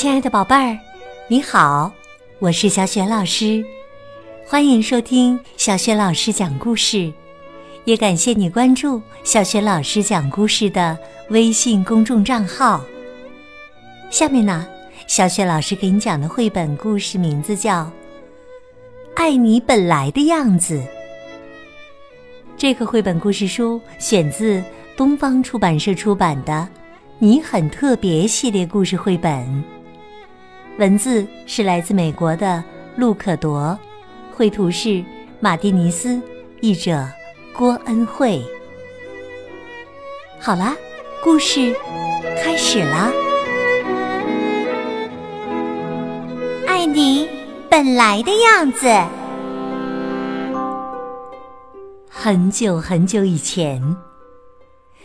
亲爱的宝贝儿，你好，我是小雪老师，欢迎收听小雪老师讲故事，也感谢你关注小雪老师讲故事的微信公众账号。下面呢，小雪老师给你讲的绘本故事名字叫《爱你本来的样子》。这个绘本故事书选自东方出版社出版的《你很特别》系列故事绘本。文字是来自美国的陆可铎，绘图是马蒂尼斯，译者郭恩惠。好啦，故事开始啦！爱你本来的样子。很久很久以前，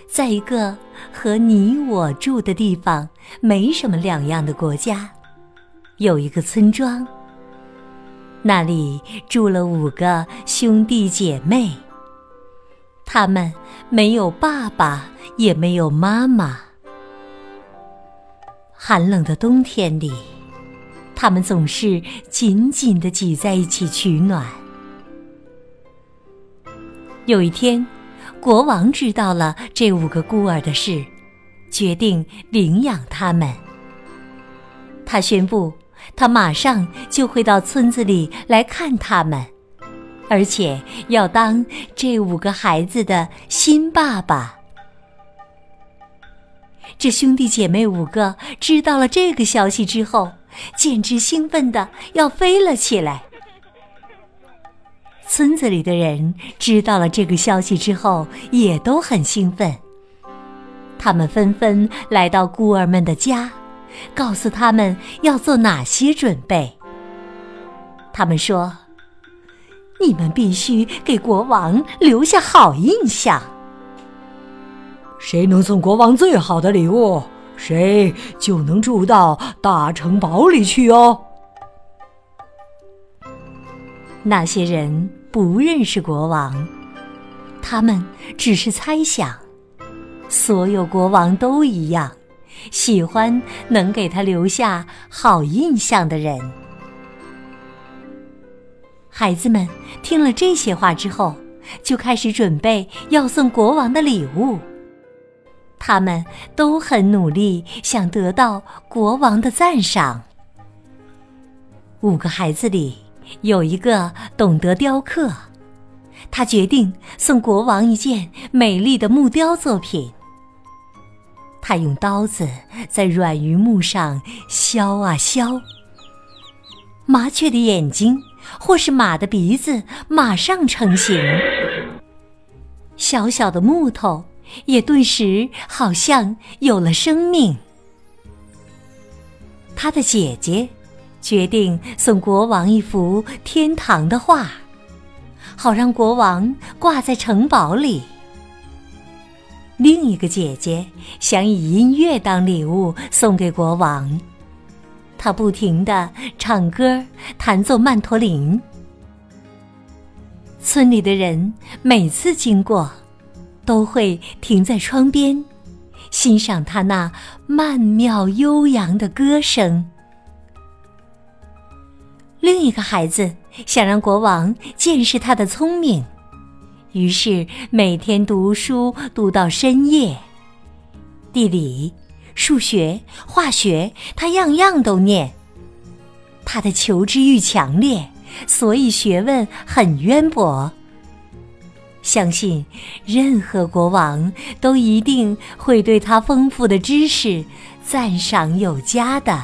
在一个和你我住的地方没什么两样的国家。有一个村庄，那里住了五个兄弟姐妹。他们没有爸爸，也没有妈妈。寒冷的冬天里，他们总是紧紧的挤在一起取暖。有一天，国王知道了这五个孤儿的事，决定领养他们。他宣布。他马上就会到村子里来看他们，而且要当这五个孩子的新爸爸。这兄弟姐妹五个知道了这个消息之后，简直兴奋的要飞了起来。村子里的人知道了这个消息之后，也都很兴奋，他们纷纷来到孤儿们的家。告诉他们要做哪些准备。他们说：“你们必须给国王留下好印象。谁能送国王最好的礼物，谁就能住到大城堡里去哦。”那些人不认识国王，他们只是猜想，所有国王都一样。喜欢能给他留下好印象的人。孩子们听了这些话之后，就开始准备要送国王的礼物。他们都很努力，想得到国王的赞赏。五个孩子里有一个懂得雕刻，他决定送国王一件美丽的木雕作品。他用刀子在软榆木上削啊削，麻雀的眼睛或是马的鼻子马上成型，小小的木头也顿时好像有了生命。他的姐姐决定送国王一幅天堂的画，好让国王挂在城堡里。另一个姐姐想以音乐当礼物送给国王，她不停的唱歌、弹奏曼陀林。村里的人每次经过，都会停在窗边，欣赏她那曼妙悠扬的歌声。另一个孩子想让国王见识他的聪明。于是每天读书读到深夜，地理、数学、化学，他样样都念。他的求知欲强烈，所以学问很渊博。相信任何国王都一定会对他丰富的知识赞赏有加的。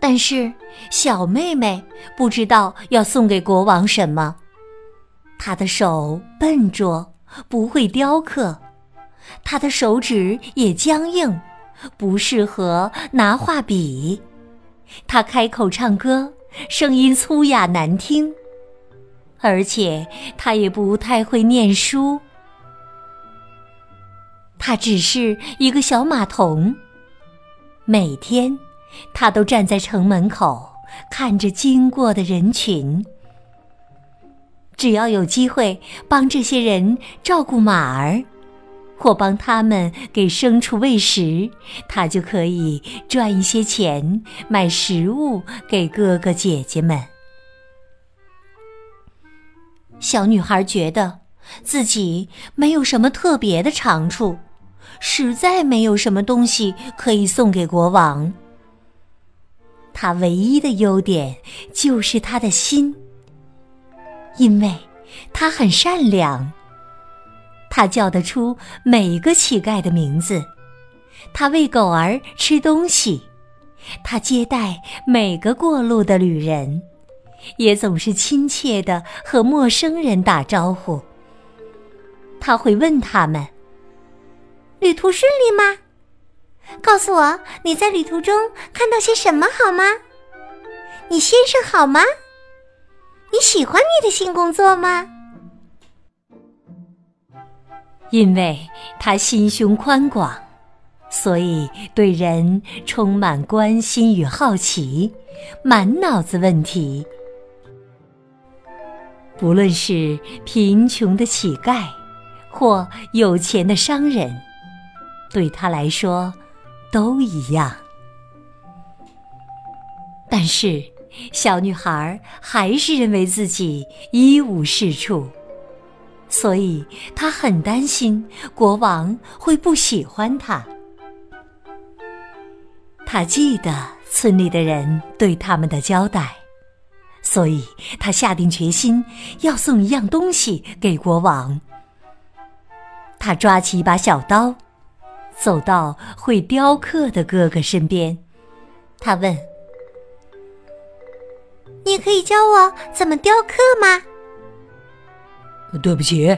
但是小妹妹不知道要送给国王什么。他的手笨拙，不会雕刻；他的手指也僵硬，不适合拿画笔。他开口唱歌，声音粗哑难听，而且他也不太会念书。他只是一个小马童，每天他都站在城门口，看着经过的人群。只要有机会帮这些人照顾马儿，或帮他们给牲畜喂食，他就可以赚一些钱买食物给哥哥姐姐们。小女孩觉得自己没有什么特别的长处，实在没有什么东西可以送给国王。她唯一的优点就是她的心，因为他很善良。他叫得出每个乞丐的名字，他喂狗儿吃东西，他接待每个过路的旅人。也总是亲切的和陌生人打招呼。他会问他们：“旅途顺利吗？告诉我你在旅途中看到些什么好吗？你先生好吗？你喜欢你的新工作吗？”因为他心胸宽广，所以对人充满关心与好奇，满脑子问题。不论是贫穷的乞丐，或有钱的商人，对他来说都一样。但是，小女孩还是认为自己一无是处，所以她很担心国王会不喜欢她。她记得村里的人对他们的交代。所以，他下定决心要送一样东西给国王。他抓起一把小刀，走到会雕刻的哥哥身边。他问：“你可以教我怎么雕刻吗？”“对不起。”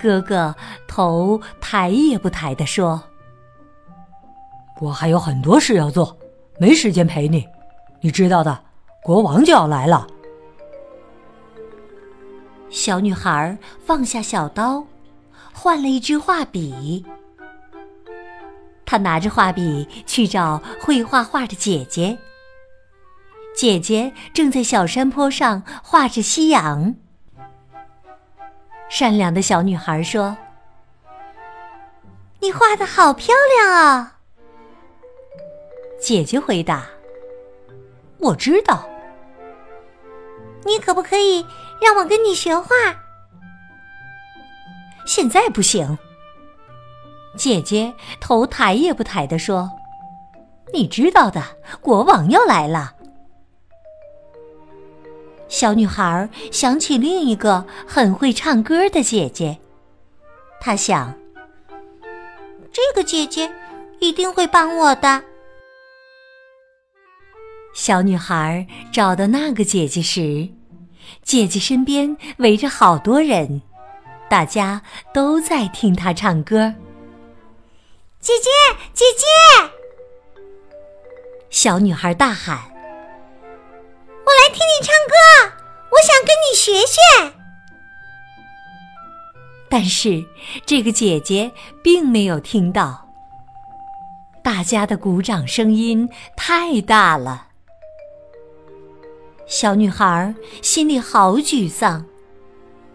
哥哥头抬也不抬的说：“我还有很多事要做，没时间陪你。”你知道的，国王就要来了。小女孩放下小刀，换了一支画笔。她拿着画笔去找会画画的姐姐。姐姐正在小山坡上画着夕阳。善良的小女孩说：“你画的好漂亮啊！”姐姐回答。我知道，你可不可以让我跟你学画？现在不行。姐姐头抬也不抬的说：“你知道的，国王要来了。”小女孩想起另一个很会唱歌的姐姐，她想：“这个姐姐一定会帮我的。”小女孩找到那个姐姐时，姐姐身边围着好多人，大家都在听她唱歌。姐姐，姐姐！小女孩大喊：“我来听你唱歌，我想跟你学学。”但是这个姐姐并没有听到，大家的鼓掌声音太大了。小女孩心里好沮丧，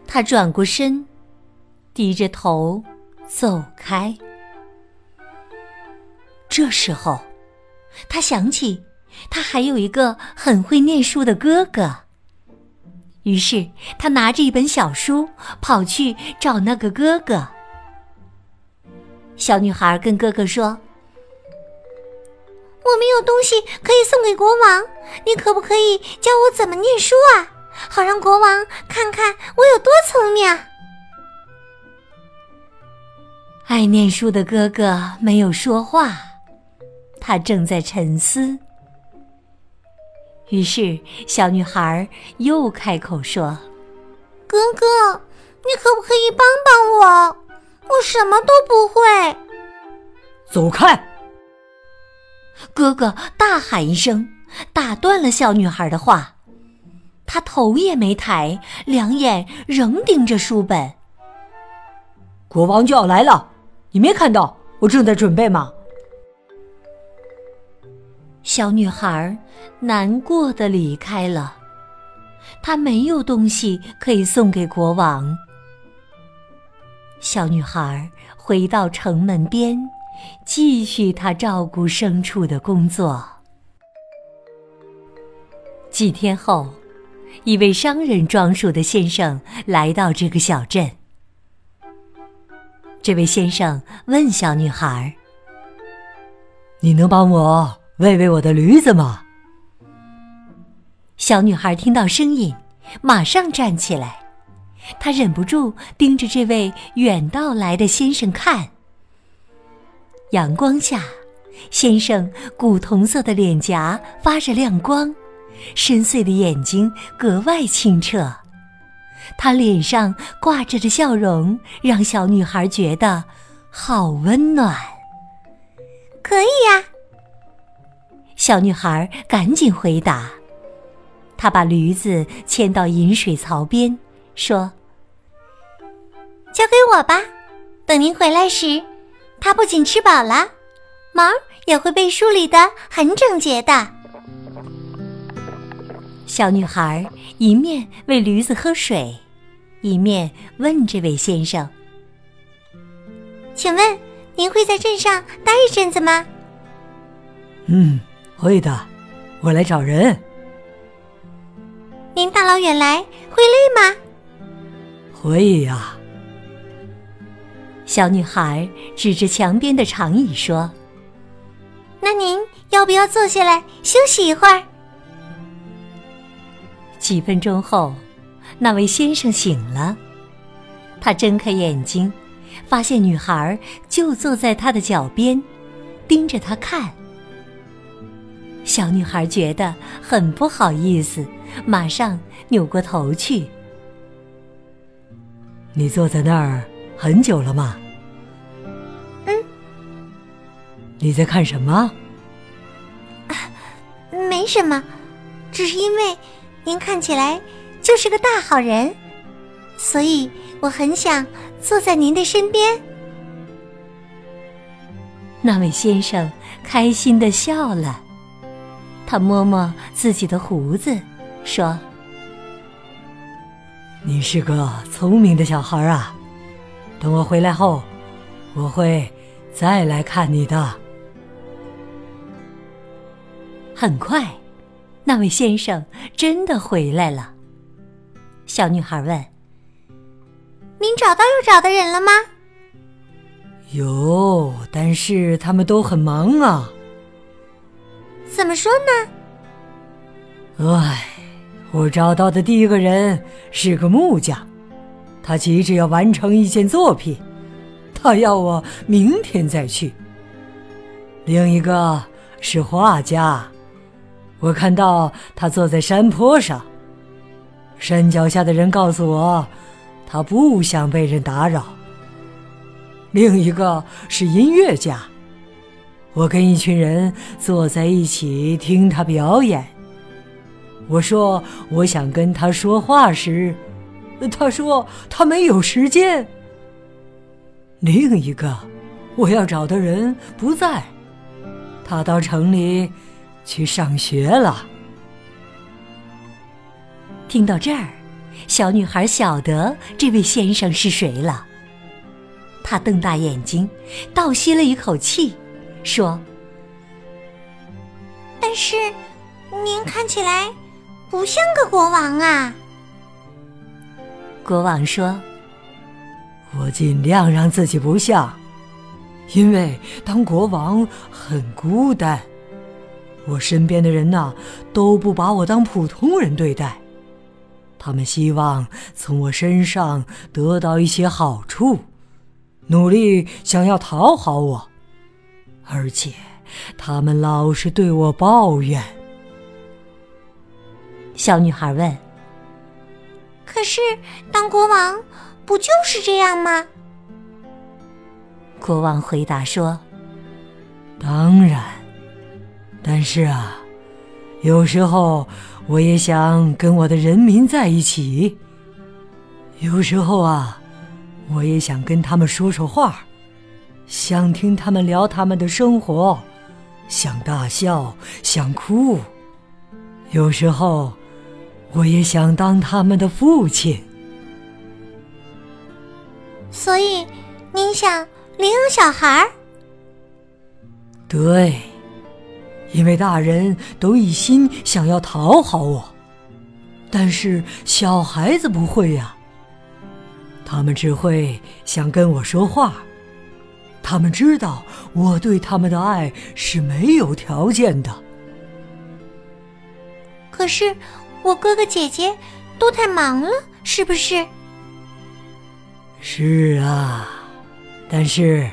她转过身，低着头走开。这时候，她想起他还有一个很会念书的哥哥，于是他拿着一本小书跑去找那个哥哥。小女孩跟哥哥说。我没有东西可以送给国王，你可不可以教我怎么念书啊？好让国王看看我有多聪明。爱念书的哥哥没有说话，他正在沉思。于是，小女孩又开口说：“哥哥，你可不可以帮帮我？我什么都不会。”走开。哥哥大喊一声，打断了小女孩的话。他头也没抬，两眼仍盯着书本。国王就要来了，你没看到我正在准备吗？小女孩难过的离开了。她没有东西可以送给国王。小女孩回到城门边，继续她照顾牲畜的工作。几天后，一位商人装束的先生来到这个小镇。这位先生问小女孩：“你能帮我喂喂我的驴子吗？”小女孩听到声音，马上站起来。她忍不住盯着这位远道来的先生看。阳光下，先生古铜色的脸颊发着亮光，深邃的眼睛格外清澈。他脸上挂着的笑容，让小女孩觉得好温暖。可以呀，小女孩赶紧回答。她把驴子牵到饮水槽边，说：“交给我吧，等您回来时，它不仅吃饱了，毛也会被梳理的很整洁的。”小女孩一面喂驴子喝水，一面问这位先生：“请问您会在镇上待一阵子吗？”“嗯，会的，我来找人。”您大老远来会累吗？会呀。小女孩指着墙边的长椅说：“那您要不要坐下来休息一会儿？”几分钟后，那位先生醒了，他睁开眼睛，发现女孩就坐在他的脚边，盯着他看。小女孩觉得很不好意思。马上扭过头去。你坐在那儿很久了吗？嗯。你在看什么？啊，没什么，只是因为您看起来就是个大好人，所以我很想坐在您的身边。那位先生开心的笑了，他摸摸自己的胡子。说：“你是个聪明的小孩啊，等我回来后，我会再来看你的。”很快，那位先生真的回来了。小女孩问：“您找到要找的人了吗？”“有，但是他们都很忙啊。”“怎么说呢？”“唉。”我找到的第一个人是个木匠，他急着要完成一件作品，他要我明天再去。另一个是画家，我看到他坐在山坡上，山脚下的人告诉我，他不想被人打扰。另一个是音乐家，我跟一群人坐在一起听他表演。我说我想跟他说话时，他说他没有时间。另一个我要找的人不在，他到城里去上学了。听到这儿，小女孩晓得这位先生是谁了。她瞪大眼睛，倒吸了一口气，说：“但是您看起来……”不像个国王啊！国王说：“我尽量让自己不像，因为当国王很孤单。我身边的人呐，都不把我当普通人对待，他们希望从我身上得到一些好处，努力想要讨好我，而且他们老是对我抱怨。”小女孩问：“可是当国王不就是这样吗？”国王回答说：“当然，但是啊，有时候我也想跟我的人民在一起。有时候啊，我也想跟他们说说话，想听他们聊他们的生活，想大笑，想哭。有时候。”我也想当他们的父亲，所所以您想领养小孩？对，因为大人都一心想要讨好我，但是小孩子不会呀。他们只会想跟我说话，他们知道我对他们的爱是没有条件的。可是我哥哥姐姐都太忙了，是不是？是啊，但是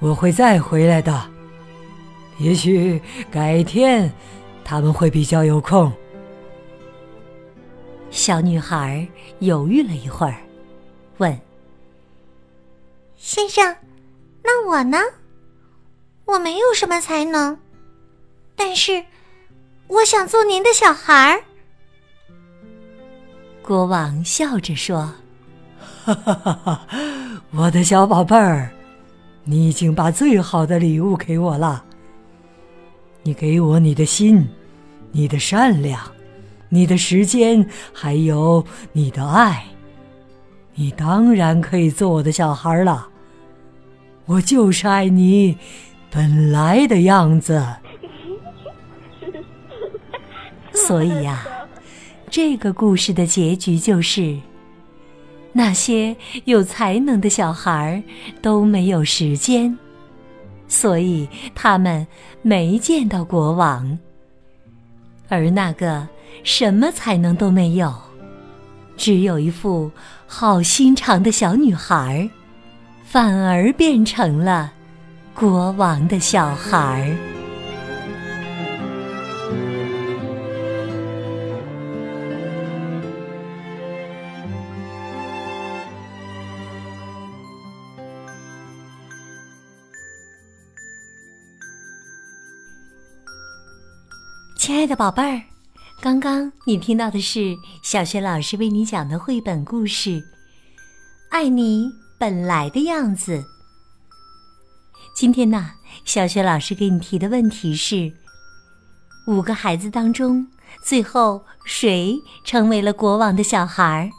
我会再回来的。也许改天他们会比较有空。小女孩犹豫了一会儿。问：“先生，那我呢？我没有什么才能，但是我想做您的小孩儿。”国王笑着说：“哈哈哈哈我的小宝贝儿，你已经把最好的礼物给我了。你给我你的心，你的善良，你的时间，还有你的爱。”你当然可以做我的小孩了，我就是爱你本来的样子。所以呀，这个故事的结局就是，那些有才能的小孩都没有时间，所以他们没见到国王，而那个什么才能都没有。只有一副好心肠的小女孩，反而变成了国王的小孩儿。亲爱的宝贝儿。刚刚你听到的是小学老师为你讲的绘本故事《爱你本来的样子》。今天呢，小雪老师给你提的问题是：五个孩子当中，最后谁成为了国王的小孩？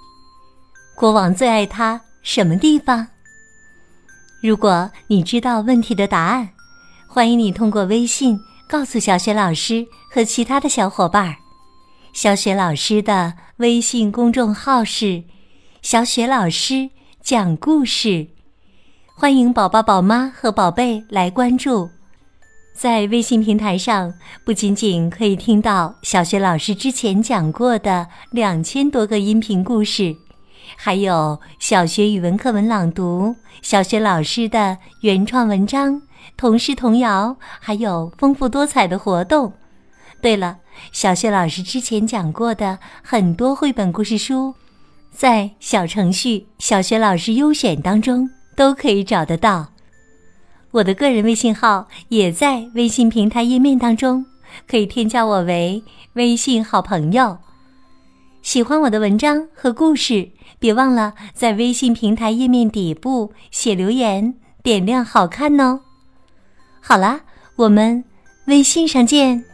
国王最爱他什么地方？如果你知道问题的答案，欢迎你通过微信告诉小雪老师和其他的小伙伴。小雪老师的微信公众号是“小雪老师讲故事”，欢迎宝宝、宝妈和宝贝来关注。在微信平台上，不仅仅可以听到小学老师之前讲过的两千多个音频故事，还有小学语文课文朗读、小学老师的原创文章、童诗童谣，还有丰富多彩的活动。对了。小学老师之前讲过的很多绘本故事书，在小程序“小学老师优选”当中都可以找得到。我的个人微信号也在微信平台页面当中，可以添加我为微信好朋友。喜欢我的文章和故事，别忘了在微信平台页面底部写留言，点亮好看哦。好啦，我们微信上见。